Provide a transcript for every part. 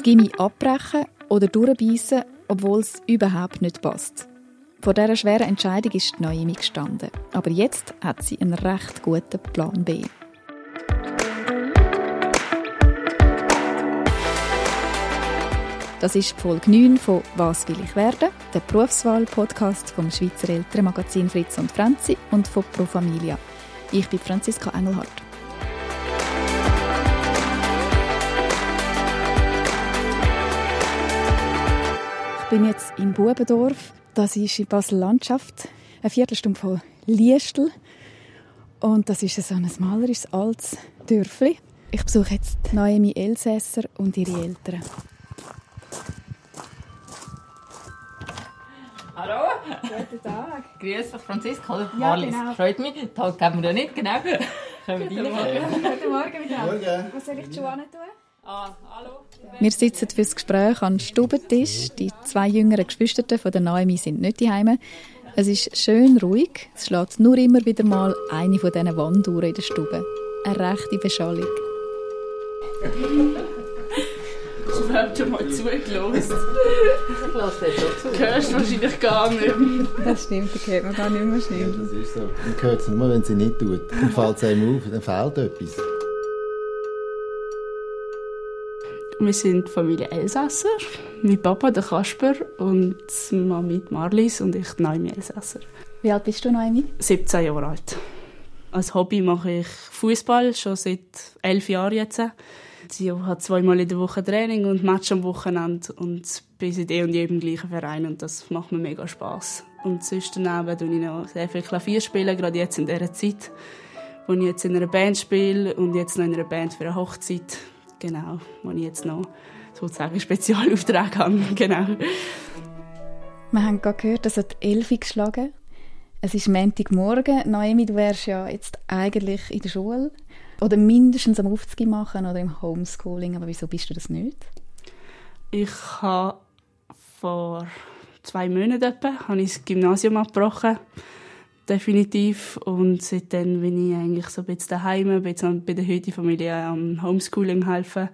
Das Gimmi abbrechen oder durchbeissen, obwohl es überhaupt nicht passt. Vor dieser schweren Entscheidung ist die Noemi gestanden. Aber jetzt hat sie einen recht guten Plan B. Das ist Folge 9 von «Was will ich werden?», der Berufswahl-Podcast vom Schweizer Elternmagazin Fritz und Franzi und von Pro Familia. Ich bin Franziska Engelhardt. Bin jetzt im Bubendorf. Das ist in Basel-Landschaft, eine Viertelstunde von Liestel. Und das ist so ein malerisches altes Dörfli. Ich besuche jetzt Noemi Elsässer und ihre Eltern. Hallo. Guten Tag. Grüß dich, Franziska. Hallo, Ja, Marlies. genau. Freut mich. Den Tag geben wir ja nicht, genau. Können wir Guten? Morgen. Guten Morgen miteinander. Morgen. Was soll ich die Schuhe tun? Ah, hallo. Wir sitzen fürs Gespräch am Stubentisch. Die zwei jüngeren Geschwister von der Naomi sind nicht daheim. Es ist schön ruhig. Es schlägt nur immer wieder mal eine von diesen Wanduhren in der Stube. Eine rechte Beschallung. Ich habe schon mal zugelost. Ich lasse dir schon Du hörst wahrscheinlich gar nicht mehr. Das stimmt, da hört man gar nicht mehr Ja, das ist so. Man hört es nur, wenn sie nicht tut. Dann fällt es einem auf, dann fehlt etwas. Wir sind die Familie Elsässer. Mein Papa, der Kasper, und Mami, Marlies, und ich, Naomi Elsässer. Wie alt bist du, Naomi? 17 Jahre alt. Als Hobby mache ich Fußball schon seit elf Jahren jetzt. Ich habe zweimal in der Woche Training und Match am Wochenende und bin seit eh und je im gleichen Verein und das macht mir mega Spass. Und sonst daneben spiele ich noch sehr viel Klavier, spielen, gerade jetzt in dieser Zeit, wo ich jetzt in einer Band spiele und jetzt noch in einer Band für eine Hochzeit. Genau, wo ich jetzt noch sozusagen Spezialaufträge habe. Genau. Wir haben gerade gehört, dass hat Elfi geschlagen. Es ist Montagmorgen. Naomi, du wärst ja jetzt eigentlich in der Schule. Oder mindestens am Aufzug machen oder im Homeschooling. Aber wieso bist du das nicht? Ich habe vor zwei Monaten etwa, habe ich das Gymnasium abgebrochen. Definitiv. Und seitdem bin ich eigentlich so ein bisschen daheim, ein bisschen bei der heutigen Familie am Homeschooling helfen.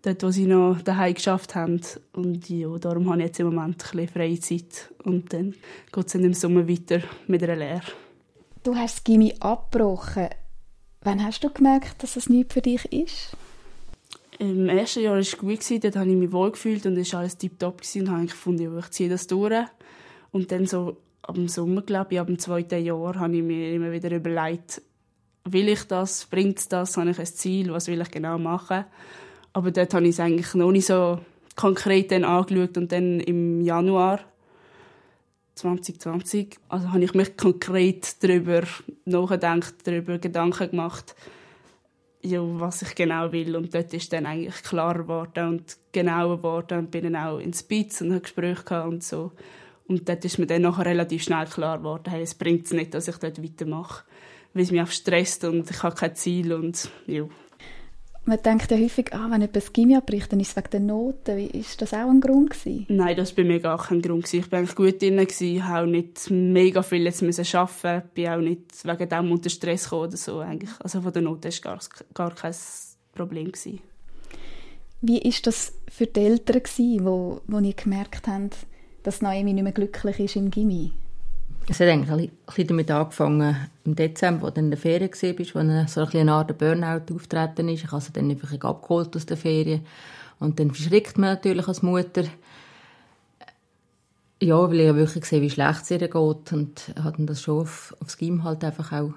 Dort, wo sie noch daheim geschafft haben. Und ja, darum habe ich jetzt im Moment ein bisschen freie Zeit. Und dann geht es dann im Sommer weiter mit einer Lehre. Du hast das Gimmi abgebrochen. Wann hast du gemerkt, dass es nichts für dich ist? Im ersten Jahr war es gut, dort habe ich mich wohl gefühlt und es war alles tiptop und habe ich gefunden, ja, ich ziehe das durch. Und dann so dem Sommer, glaube ich, ab dem zweiten Jahr, habe ich mir immer wieder überlegt, will ich das, bringt es das, habe ich ein Ziel, was will ich genau machen. Aber dort habe ich es eigentlich noch nicht so konkret dann angeschaut und dann im Januar 2020, also habe ich mich konkret darüber nachgedacht, darüber Gedanken gemacht, ja, was ich genau will. Und dort ist dann eigentlich klarer geworden und genauer geworden. Und bin dann auch ins Spitz und habe Gespräche gehabt und so. Und dort ist mir dann nachher relativ schnell klar geworden, hey, es bringt es nicht, dass ich dort weitermache. Weil es mich auch stresst und ich habe kein Ziel und ja. Man denkt ja häufig, ah, wenn jemand Gimmi abbricht, dann ist es wegen der Noten. Ist das auch ein Grund gewesen? Nein, das war bei mir gar kein Grund. gewesen. Ich war eigentlich gut drin, gewesen, habe auch nicht mega viel jetzt müssen arbeiten bin auch nicht wegen dem unter Stress gekommen oder so. Eigentlich. Also von der Note war gar, gar kein Problem. Gewesen. Wie ist das für die Eltern gewesen, wo, wo ihr gemerkt habt, dass Naomi nicht mehr glücklich ist im Gimmi? Es hat eigentlich ein bisschen damit angefangen im Dezember, als du in der Ferien warst, wo dann so ein bisschen eine Art Burnout auftreten ist. Ich habe sie dann einfach abgeholt aus der Ferien. Und dann verschrickt man natürlich als Mutter. Ja, weil ich ja wirklich gesehen wie schlecht es ihr geht. Und habe dann das schon auf, aufs Gym halt einfach auch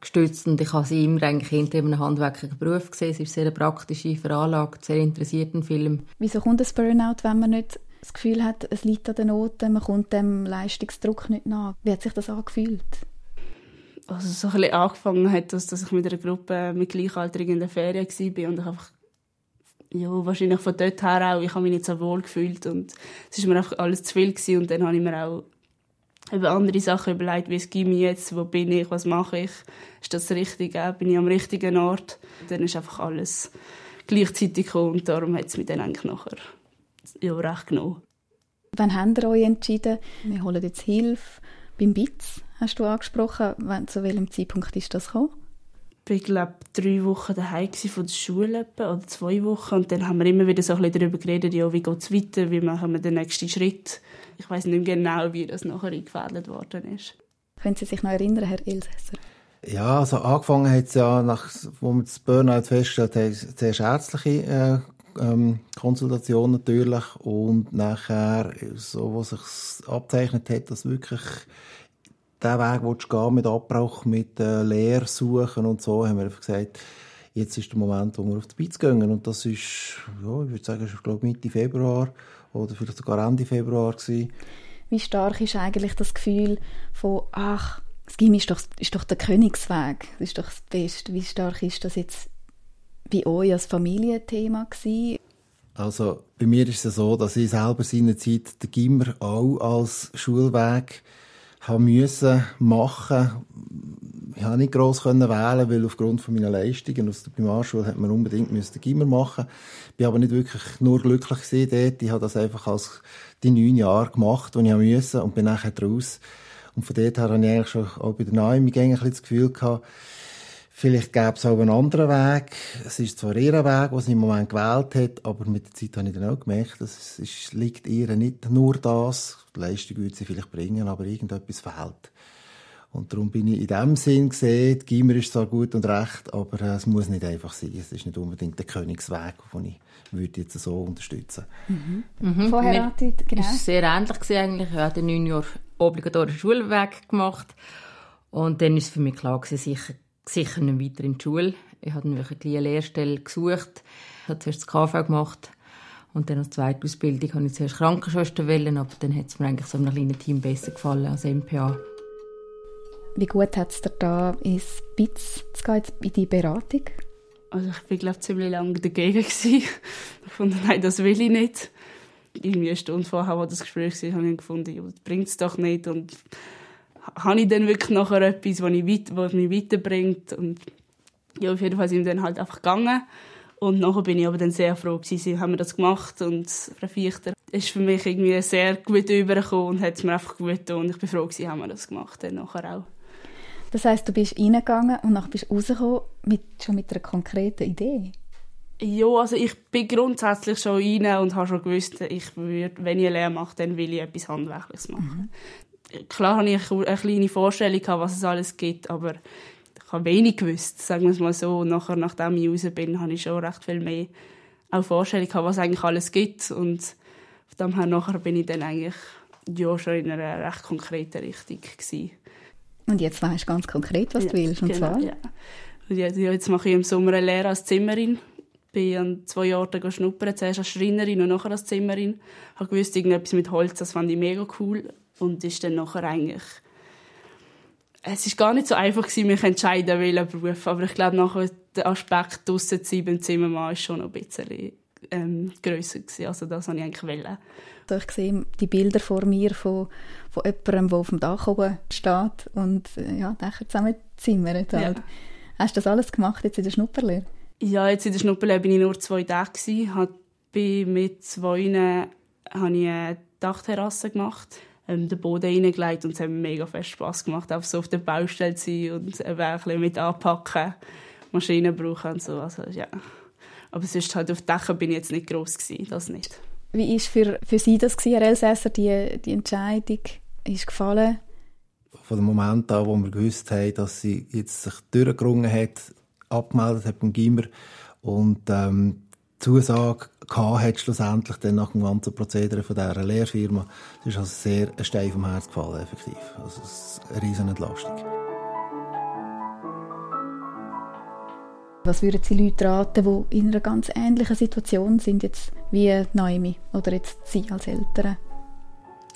gestützt. Und ich habe sie immer eigentlich hinter einem handwerklichen Beruf gesehen. Sie ist sehr praktische, veranlagt, sehr interessiert in Film. Wieso kommt das Burnout, wenn man nicht das Gefühl hat, es liegt an den Noten, man kommt dem Leistungsdruck nicht nach? Wie hat sich das angefühlt? also so ein angefangen hat, dass, dass ich mit einer Gruppe mit Gleichaltrigen in der Ferien war und ich einfach ja, wahrscheinlich von dort her auch, ich habe mich nicht so wohl gefühlt und es war mir einfach alles zu viel gewesen. und dann habe ich mir auch über andere Sachen überlegt, wie es geht mir jetzt, wo bin ich, was mache ich, ist das richtig, äh, bin ich am richtigen Ort. Dann ist einfach alles gleichzeitig gekommen und darum hat es mich dann eigentlich nachher ja, recht genommen. Wann habt ihr euch entschieden, wir holen jetzt Hilfe? Beim BITS hast du angesprochen. Wann, zu welchem Zeitpunkt ist das gekommen? bin, glaube drei Wochen daheim von der Schule oder zwei Wochen. Und dann haben wir immer wieder so ein bisschen darüber geredet, ja, wie geht es weiter, wie machen wir den nächsten Schritt. Ich weiß nicht genau, wie das nachher eingefädelt worden ist. Können Sie sich noch erinnern, Herr Elsässer? Ja, also angefangen hat es ja, nach, wo wir das Burnout festgestellt haben, zuerst ärztliche äh, ähm, Konsultation natürlich und nachher, so, wo sich abzeichnet hat, dass wirklich der Weg willst du gehen mit Abbruch, mit äh, Lehr suchen und so, haben wir einfach gesagt, jetzt ist der Moment, wo wir auf die Beiz gehen. Und das ist, ja, ich würde sagen, ist, glaube Mitte Februar oder vielleicht sogar Ende Februar gewesen. Wie stark ist eigentlich das Gefühl von, ach, das Gimmi ist doch, ist doch der Königsweg, das ist doch das Beste. Wie stark ist das jetzt bei euch als Familienthema gewesen? Also bei mir ist es so, dass ich selber seinerzeit den Gimmer auch als Schulweg haben müssen machen. Ich konnte nicht gross wählen, weil aufgrund meiner Leistungen aus der Primarschule hat man unbedingt müssen Gimmer machen. Ich bin aber nicht wirklich nur glücklich dort. Ich habe das einfach als die neun Jahre gemacht, die ich musste und bin nachher draus. Und von dort her habe ich eigentlich schon auch bei der Naomi ein das Gefühl gehabt, Vielleicht gäbe es auch einen anderen Weg. Es ist zwar ihr Weg, den sie im Moment gewählt hat, aber mit der Zeit habe ich dann auch gemerkt, dass es liegt ihr nicht nur das. Die Leistung würde sie vielleicht bringen, aber irgendetwas fehlt. Und darum bin ich in dem Sinn gesehen, die Gimmer ist zwar gut und recht, aber es muss nicht einfach sein. Es ist nicht unbedingt der Königsweg, den ich würde jetzt so unterstützen. Mhm. Mhm. Vorheiratet, genau. Es war sehr ähnlich eigentlich. Ich habe neun Jahre obligatorischen Schulweg gemacht. Und dann ist es für mich klar gewesen, sicher sicher nicht weiter in die Schule. Ich habe dann wirklich eine Lehrstelle gesucht, ich habe zuerst das KV gemacht und dann als zweite Ausbildung habe ich zuerst Krankenschwester wählen, aber dann hat es mir eigentlich so einem kleinen Team besser gefallen als MPA. Wie gut hat es dir da ins BITS zu gehen, in die Beratung? Also ich war glaube ziemlich lange dagegen ich fand, nein, das will ich nicht. Irgendwie eine Stunde vorher, als das Gespräch war, habe ich gefunden, ja, das bringt es doch nicht und habe ich dann wirklich nachher etwas, was, ich weit, was mich weiterbringt. Und ja, auf jeden Fall sind wir dann halt einfach gegangen. Und nachher bin ich aber dann sehr froh gewesen, haben wir das gemacht und Frau Fichter ist für mich irgendwie sehr gut übergekommen und hat es mir einfach gut. Und ich bin froh gewesen, haben wir das gemacht, dann nachher auch. Das heisst, du bist reingegangen und nachher bist rausgekommen mit, schon mit einer konkreten Idee? Ja, also ich bin grundsätzlich schon rein und habe schon gewusst, ich würde, wenn ich eine Lehre mache, dann will ich etwas Handwerkliches machen. Mhm klar hatte ich eine kleine Vorstellung, was es alles gibt, aber ich habe wenig gewusst, sagen wir es mal so. Und nachher, nachdem ich raus bin, habe ich schon recht viel mehr auch Vorstellung gehabt, was eigentlich alles gibt. Und von dem her nachher bin ich dann eigentlich ja, schon in einer recht konkreten Richtung gewesen. Und jetzt weißt du ganz konkret, was ja, du willst, und genau, zwar? Ja. Und jetzt, jetzt mache ich im Sommer eine Lehre als Zimmerin. Bin an zwei Orten schnuppern, zuerst als Schreinerin und nachher als Zimmerin. Ich habe gewusst, irgendetwas mit Holz, das fand ich mega cool und ist dann nachher eigentlich es ist gar nicht so einfach gewesen, mich entscheiden welchen Beruf, aber ich glaube nachher der Aspekt draussen zu sein beim Zimmermann ist schon noch ein bisschen ähm, grösser gewesen. also das wollte ich eigentlich wollen. Also ich sehe die Bilder vor mir von, von jemandem, der auf dem Dach oben steht und äh, ja, Dächer zusammen zimmert. Halt. Ja. Hast du das alles gemacht jetzt in der Schnupperlehre? Ja, jetzt in der Schnupperlehre bin ich nur zwei Tage gewesen. Bin mit zwei habe ich eine Dachterrasse gemacht ähm, den Boden reingelegt und es hat mir mega fest Spass gemacht, einfach so auf der Baustelle zu sein und eben ein bisschen mit anpacken, Maschinen brauchen und so. Also, ja. Aber sonst halt auf Dächern bin ich jetzt nicht gross gewesen, das nicht. Wie war für, für Sie das, Herr Elsässer, die, die Entscheidung? Ist gefallen? Von dem Moment an, wo wir gewusst haben, dass sie jetzt sich durchgerungen hat, abgemeldet hat beim Gimmer und ähm, Zusage gehabt hat, schlussendlich dann nach dem ganzen Prozedere von dieser Lehrfirma. Es ist also sehr ein Stein vom Herz gefallen, effektiv. Also es ist eine riesen Entlastung. Was würden Sie Leute raten, die in einer ganz ähnlichen Situation sind jetzt wie Naomi oder jetzt Sie als Eltern?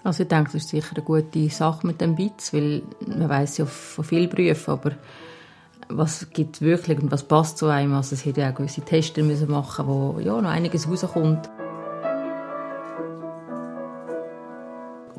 Also ich denke, das ist sicher eine gute Sache mit dem BITS, weil man weiß ja von vielen Berufen, aber was gibt wirklich und was passt zu einem. Also es hätte ja auch gewisse Tests müssen machen wo ja noch einiges rauskommt.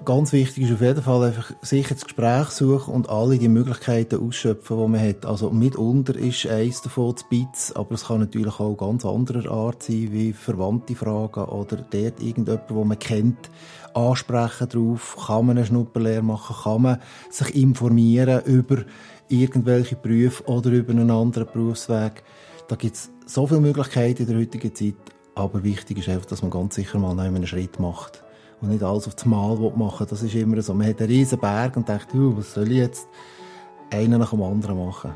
ganz wichtig ist auf jeden Fall einfach sicher das Gespräch suchen und alle die Möglichkeiten ausschöpfen, die man hat. Also mitunter ist eins davon das Bits, aber es kann natürlich auch ganz anderer Art sein, wie verwandte Fragen oder dort irgendjemand, wo man kennt, ansprechen drauf, kann man eine Schnupperlehre machen, kann man sich informieren über irgendwelche Berufe oder über einen anderen Berufsweg. Da gibt es so viele Möglichkeiten in der heutigen Zeit, aber wichtig ist einfach, dass man ganz sicher mal einen Schritt macht und nicht alles auf das Mal machen Das ist immer so. Man hat einen riesen Berg und denkt, uh, was soll ich jetzt einen nach dem anderen machen?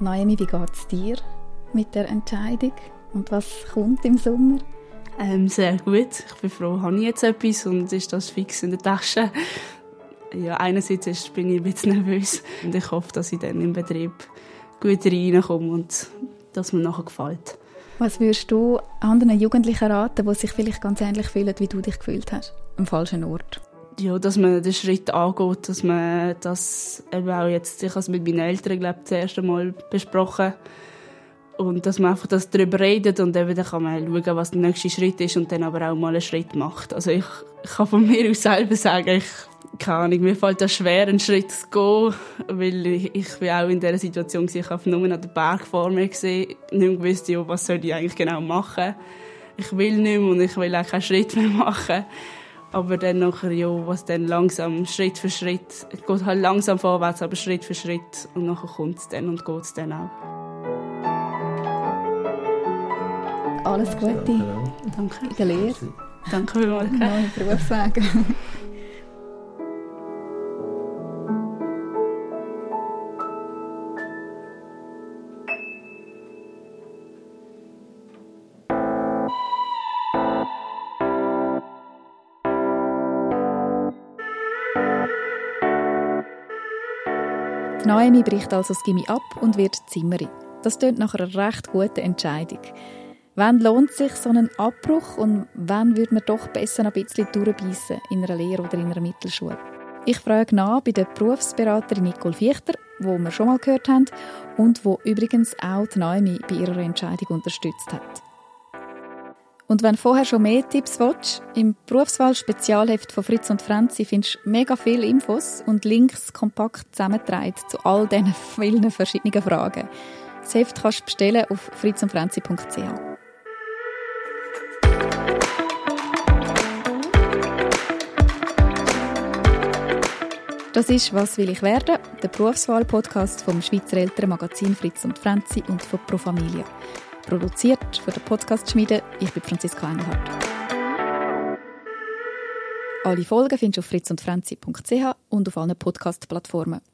Naomi, wie geht es dir mit der Entscheidung? Und was kommt im Sommer? Ähm, sehr gut. Ich bin froh, habe ich jetzt etwas und ist das fix in der Tasche. Ja, einerseits bin ich ein bisschen nervös und ich hoffe, dass ich dann im Betrieb gut reinkomme und dass mir nachher gefällt. Was würdest du anderen Jugendlichen raten, die sich vielleicht ganz ähnlich fühlen, wie du dich gefühlt hast? Am falschen Ort? Ja, dass man den Schritt angeht, dass man das eben auch jetzt, ich habe es mit meinen Eltern, glaube ich, das erste Mal besprochen und dass man einfach das darüber redet und eben dann kann man schauen, was der nächste Schritt ist und dann aber auch mal einen Schritt macht. Also ich, ich kann von mir aus selber sagen, ich keine Ahnung, mir fällt das schwer, einen Schritt zu gehen, weil ich, ich bin auch in dieser Situation ich habe nur noch den Berg vor mir gesehen, nicht gewusst, ja, was soll ich eigentlich genau machen. Ich will nicht mehr und ich will auch keinen Schritt mehr machen. Aber dann nachher, ja, was dann langsam, Schritt für Schritt, geht halt langsam vorwärts, aber Schritt für Schritt und nachher kommt es dann und geht es dann auch. Alles Gute. Danke. In der Lehre. Danke vielmals. Neue Berufswege. Die Naomi bricht also das Gimmi ab und wird Zimmerin. Das klingt nach einer recht guten Entscheidung. Wann lohnt sich so ein Abbruch und wann würde man doch besser ein bisschen durchbeissen in einer Lehre oder in einer Mittelschule? Ich frage nach bei der Berufsberaterin Nicole Fichter, wo wir schon mal gehört haben und wo übrigens auch die Naomi bei ihrer Entscheidung unterstützt hat. Und wenn vorher schon mehr Tipps willst, im Berufswahl-Spezialheft von Fritz und Franzi findest du mega viele Infos und Links kompakt zusammengetragen zu all diesen vielen verschiedenen Fragen. Das Heft kannst du bestellen auf fritzundfranzi.ch. Das ist «Was will ich werden?» der Berufswahl-Podcast vom Schweizer Elternmagazin Fritz und Franzi und von Pro Familia. Produziert von der Podcast-Schmiede. Ich bin Franziska Engelhardt. Alle Folgen findest du auf fritzundfranzi.ch und auf allen Podcast-Plattformen.